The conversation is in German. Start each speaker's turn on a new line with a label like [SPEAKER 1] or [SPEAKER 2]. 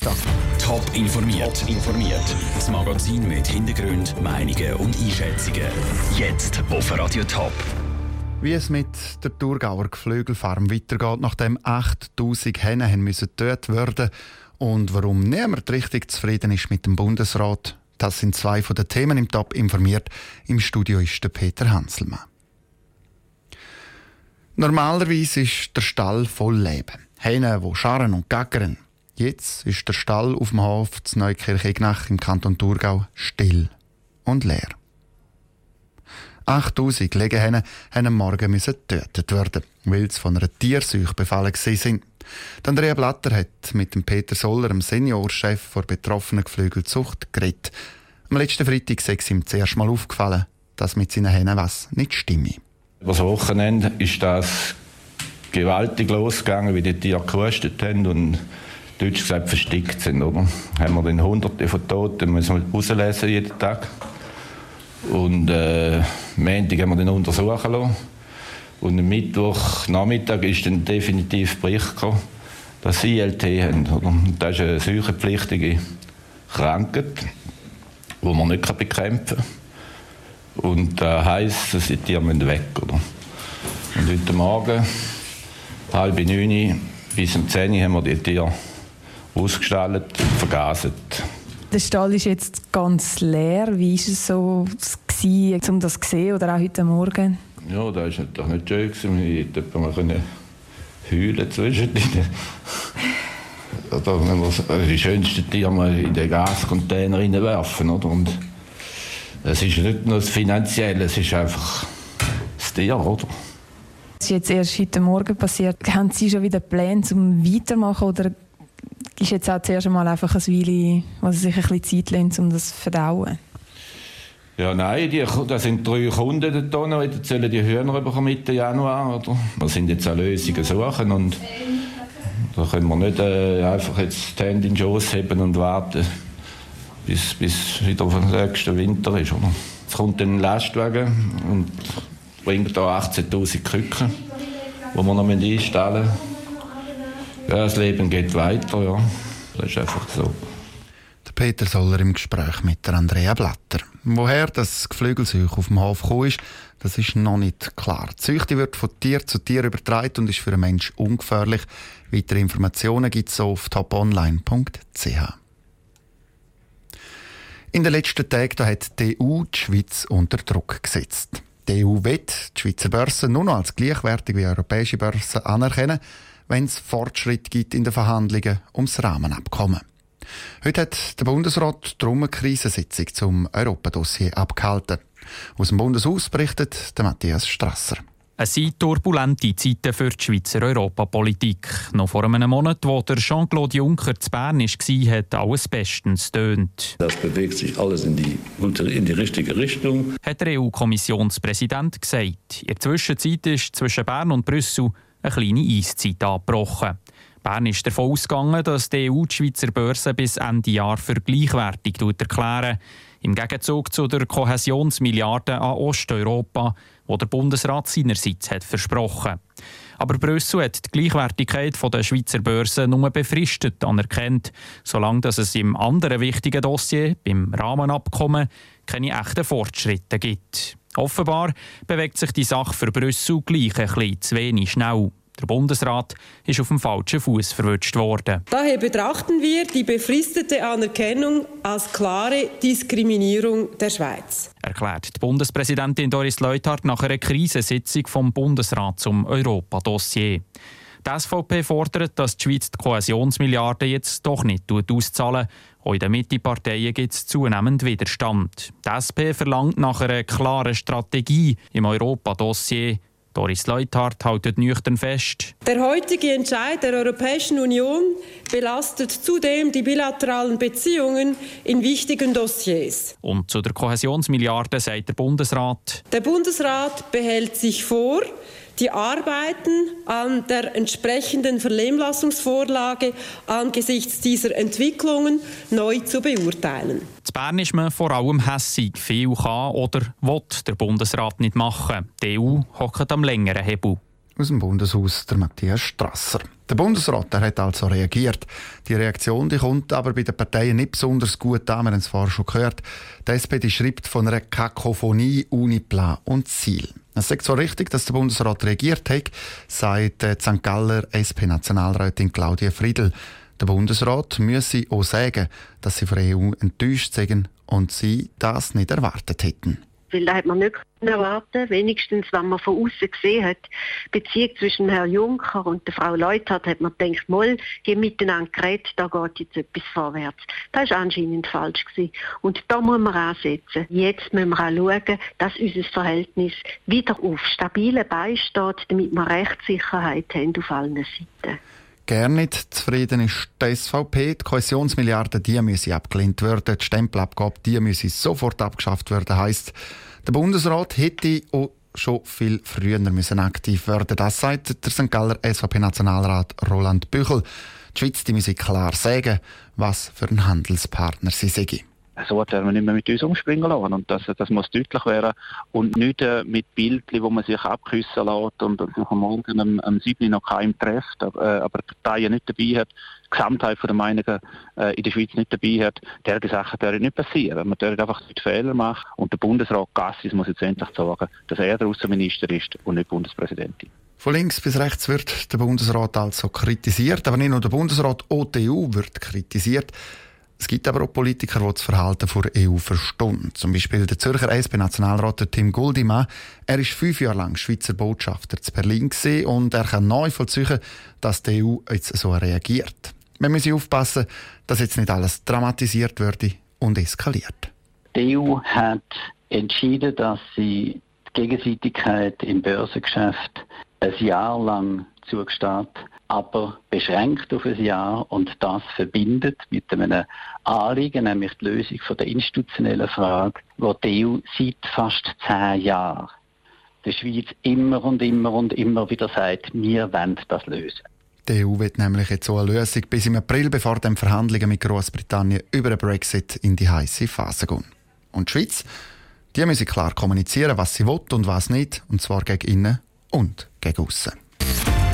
[SPEAKER 1] Top informiert. informiert. Das Magazin mit Hintergrund, Meinungen und Einschätzungen. Jetzt auf Radio Top.
[SPEAKER 2] Wie es mit der Thurgauer Geflügelfarm weitergeht, nachdem 8000 Hennen haben müssen getötet werden und warum niemand richtig zufrieden ist mit dem Bundesrat, das sind zwei von den Themen im Top informiert. Im Studio ist der Peter Hanselmann. Normalerweise ist der Stall voll Leben. Hennen, die scharren und gackern. Jetzt ist der Stall auf dem Hof zu Neukirch-Ignach im Kanton Thurgau still und leer. 8000 Legehennen mussten am Morgen getötet werden, weil sie von einer Tierseuche befallen sind. Andrea Blatter hat mit dem Peter Soller, dem Seniorchef der betroffenen Geflügelzucht, geredet. Am letzten Freitag sei es ihm zuerst mal aufgefallen, dass mit seinen Hennen was nicht stimme.
[SPEAKER 3] Über das Wochenende ist das gewaltig losgegangen, wie die Tiere gehustet haben und deutsch gesagt versteckt sind. Oder? Haben wir dann hunderte von Toten, müssen wir rauslesen jeden Tag. Und äh, Montag haben wir den untersuchen lassen. Und am Mittwochnachmittag ist dann definitiv Bericht gekommen, dass sie ILT haben. Oder? Das ist eine seuchenpflichtige Krankheit, die man nicht bekämpfen kann. Und das heisst, dass die Tiere weg oder? Und heute Morgen, halb neun bis um zehn haben wir die Tiere ausgestellt und vergaset.
[SPEAKER 4] Der Stall ist jetzt ganz leer. Wie war es so, gewesen, um das zu sehen oder auch heute Morgen?
[SPEAKER 3] Ja, das war natürlich nicht schön. Gewesen. Ich hätte mal heulen zwischendrin. Oder wenn wir die schönsten Tiere mal in den Gascontainer werfen. Oder? Und es ist nicht nur das Finanzielle, es ist einfach das Tier. Oder?
[SPEAKER 4] Das ist jetzt erst heute Morgen passiert. Haben Sie schon wieder Pläne zum Weitermachen oder ist jetzt auch zuerst einmal einfach ein Weile, was sich ein bisschen Zeit lässt, um das zu verdauen?
[SPEAKER 3] Ja, nein, die, das sind drei Kunden da noch, jetzt sollen die Hühner bekommen Mitte Januar, oder? Wir sind jetzt an Lösungen suchen und da können wir nicht äh, einfach jetzt die Hände in den Schoss heben und warten, bis, bis wieder der nächste Winter ist, oder? Jetzt kommt ein Lastwagen und bringt da 18'000 Küken, die wir noch einstellen müssen. Das Leben geht weiter, ja. Das ist einfach so.
[SPEAKER 2] Der Peter Soller im Gespräch mit der Andrea Blatter. Woher das Geflügelseuch auf dem Hof gekommen ist, das ist noch nicht klar. Die Seuche wird von Tier zu Tier übertragen und ist für einen Menschen ungefährlich. Weitere Informationen gibt es auf toponline.ch. In den letzten Tagen hat die EU die Schweiz unter Druck gesetzt. Die EU wird die Schweizer Börse nur noch als gleichwertig wie europäische Börsen anerkennen wenn es Fortschritt gibt in den Verhandlungen ums Rahmenabkommen. Heute hat der Bundesrat darum eine Krisensitzung zum Europadossier abgehalten. Aus dem Bundeshaus berichtet der Matthias Strasser.
[SPEAKER 5] Es sind turbulente Zeiten für die Schweizer Europapolitik. Noch vor einem Monat, wo der Jean-Claude Juncker zu Bern war, hat alles bestens tönt.
[SPEAKER 6] Das bewegt sich alles in die, in die richtige Richtung.
[SPEAKER 5] Hat der EU-Kommissionspräsident gesagt. In der Zwischenzeit ist zwischen Bern und Brüssel eine kleine Eiszeit angebrochen. Bern ist davon ausgegangen, dass die EU die Schweizer Börse bis Ende Jahr für gleichwertig erklären im Gegenzug zu der Kohäsionsmilliarde an Osteuropa, die der Bundesrat seinerseits hat versprochen. Aber Brüssel hat die Gleichwertigkeit der Schweizer Börse nur befristet anerkannt, solange dass es im anderen wichtigen Dossier, beim Rahmenabkommen, keine echten Fortschritte gibt. Offenbar bewegt sich die Sache für Brüssel gleich ein bisschen zu wenig schnell. Der Bundesrat ist auf dem falschen Fuß verwünscht worden.
[SPEAKER 7] Daher betrachten wir die befristete Anerkennung als klare Diskriminierung der Schweiz.
[SPEAKER 5] Erklärt die Bundespräsidentin Doris Leuthard nach einer Krisensitzung vom Bundesrat zum Europa-Dossier. Die SVP fordert, dass die Schweiz die Kohäsionsmilliarden jetzt doch nicht auszahlen auch in den Mitteparteien gibt es zunehmend Widerstand. Die SP verlangt nach einer klaren Strategie im Europa-Dossier. Doris Leuthard hält nüchtern fest.
[SPEAKER 7] Der heutige Entscheid der Europäischen Union belastet zudem die bilateralen Beziehungen in wichtigen Dossiers.
[SPEAKER 5] Und zu der Kohäsionsmilliarde sagt der Bundesrat.
[SPEAKER 7] Der Bundesrat behält sich vor, die Arbeiten an der entsprechenden Vernehmlassungsvorlage angesichts dieser Entwicklungen neu zu beurteilen.
[SPEAKER 5] Zu Bern ist man vor allem hässig. Viel kann oder will der Bundesrat nicht machen. Die EU hockt am längeren Hebel.
[SPEAKER 2] Aus dem Bundeshaus, der Matthias Strasser. Der Bundesrat der hat also reagiert. Die Reaktion die kommt aber bei den Parteien nicht besonders gut an. Wir haben es vorher schon gehört. Die SPD schreibt von einer Kakophonie ohne Plan und Ziel. Es ist so richtig, dass der Bundesrat reagiert hat, sagt die St. Galler SP-Nationalrätin Claudia Friedl. Der Bundesrat müsse auch sagen, dass sie von der EU enttäuscht sind und sie das nicht erwartet hätten
[SPEAKER 8] weil da hat man nicht erwarten Wenigstens, wenn man von außen gesehen hat, die Beziehung zwischen Herrn Juncker und der Frau Leuthard, hat man gedacht, mal, die miteinander geredet, da geht jetzt etwas vorwärts. Das war anscheinend falsch gewesen. Und da muss man ansetzen. Jetzt müssen wir auch schauen, dass unser Verhältnis wieder auf stabilen Beinen steht, damit wir Rechtssicherheit haben auf allen Seiten.
[SPEAKER 2] Gerne nicht zufrieden ist die SVP. Die Kohäsionsmilliarden, die müssen abgelehnt werden. Die Stempelabgabe, die müssen sofort abgeschafft werden. Heißt, der Bundesrat hätte auch schon viel früher müssen aktiv werden. Das sagt der St. Galler SVP-Nationalrat Roland Büchel. Die Schweiz die müsse klar sagen, was für ein Handelspartner sie sei
[SPEAKER 9] so werden wir nicht mehr mit uns umspringen lassen. Und das, das muss deutlich werden. Und nicht äh, mit Bildchen, wo man sich abküssen lässt und sich am Morgen am, am 7. noch keinem trifft, aber, äh, aber die Parteien nicht dabei hat, die Gesamtheit der Meinungen äh, in der Schweiz nicht dabei hat, diese Sachen dürfen nicht passieren. Man darf einfach nicht Fehler machen. Und der Bundesrat Gassis muss jetzt endlich sagen, dass er der Außenminister ist und nicht Bundespräsidentin.
[SPEAKER 2] Von links bis rechts wird der Bundesrat also kritisiert, aber nicht nur der Bundesrat, die EU wird kritisiert. Es gibt aber auch Politiker, die das Verhalten der EU verstehen. Zum Beispiel der Zürcher SP-Nationalrat Tim Guldimann. Er ist fünf Jahre lang Schweizer Botschafter zu Berlin und er kann neu vollziehen, dass die EU jetzt so reagiert. Wir müssen aufpassen, dass jetzt nicht alles dramatisiert würde und eskaliert.
[SPEAKER 10] Die EU hat entschieden, dass sie die Gegenseitigkeit im Börsengeschäft ein Jahr lang zugesteht aber beschränkt auf ein Jahr und das verbindet mit einem Anliegen, nämlich die Lösung der institutionellen Frage, wo die EU seit fast zehn Jahren der Schweiz immer und immer und immer wieder sagt, wir wollen das lösen.
[SPEAKER 2] Die EU wird nämlich jetzt so eine Lösung bis im April, bevor die Verhandlungen mit Großbritannien über den Brexit in die heiße Phase gehen. Und die Schweiz, die müssen klar kommunizieren, was sie will und was nicht, und zwar gegen innen und gegen außen.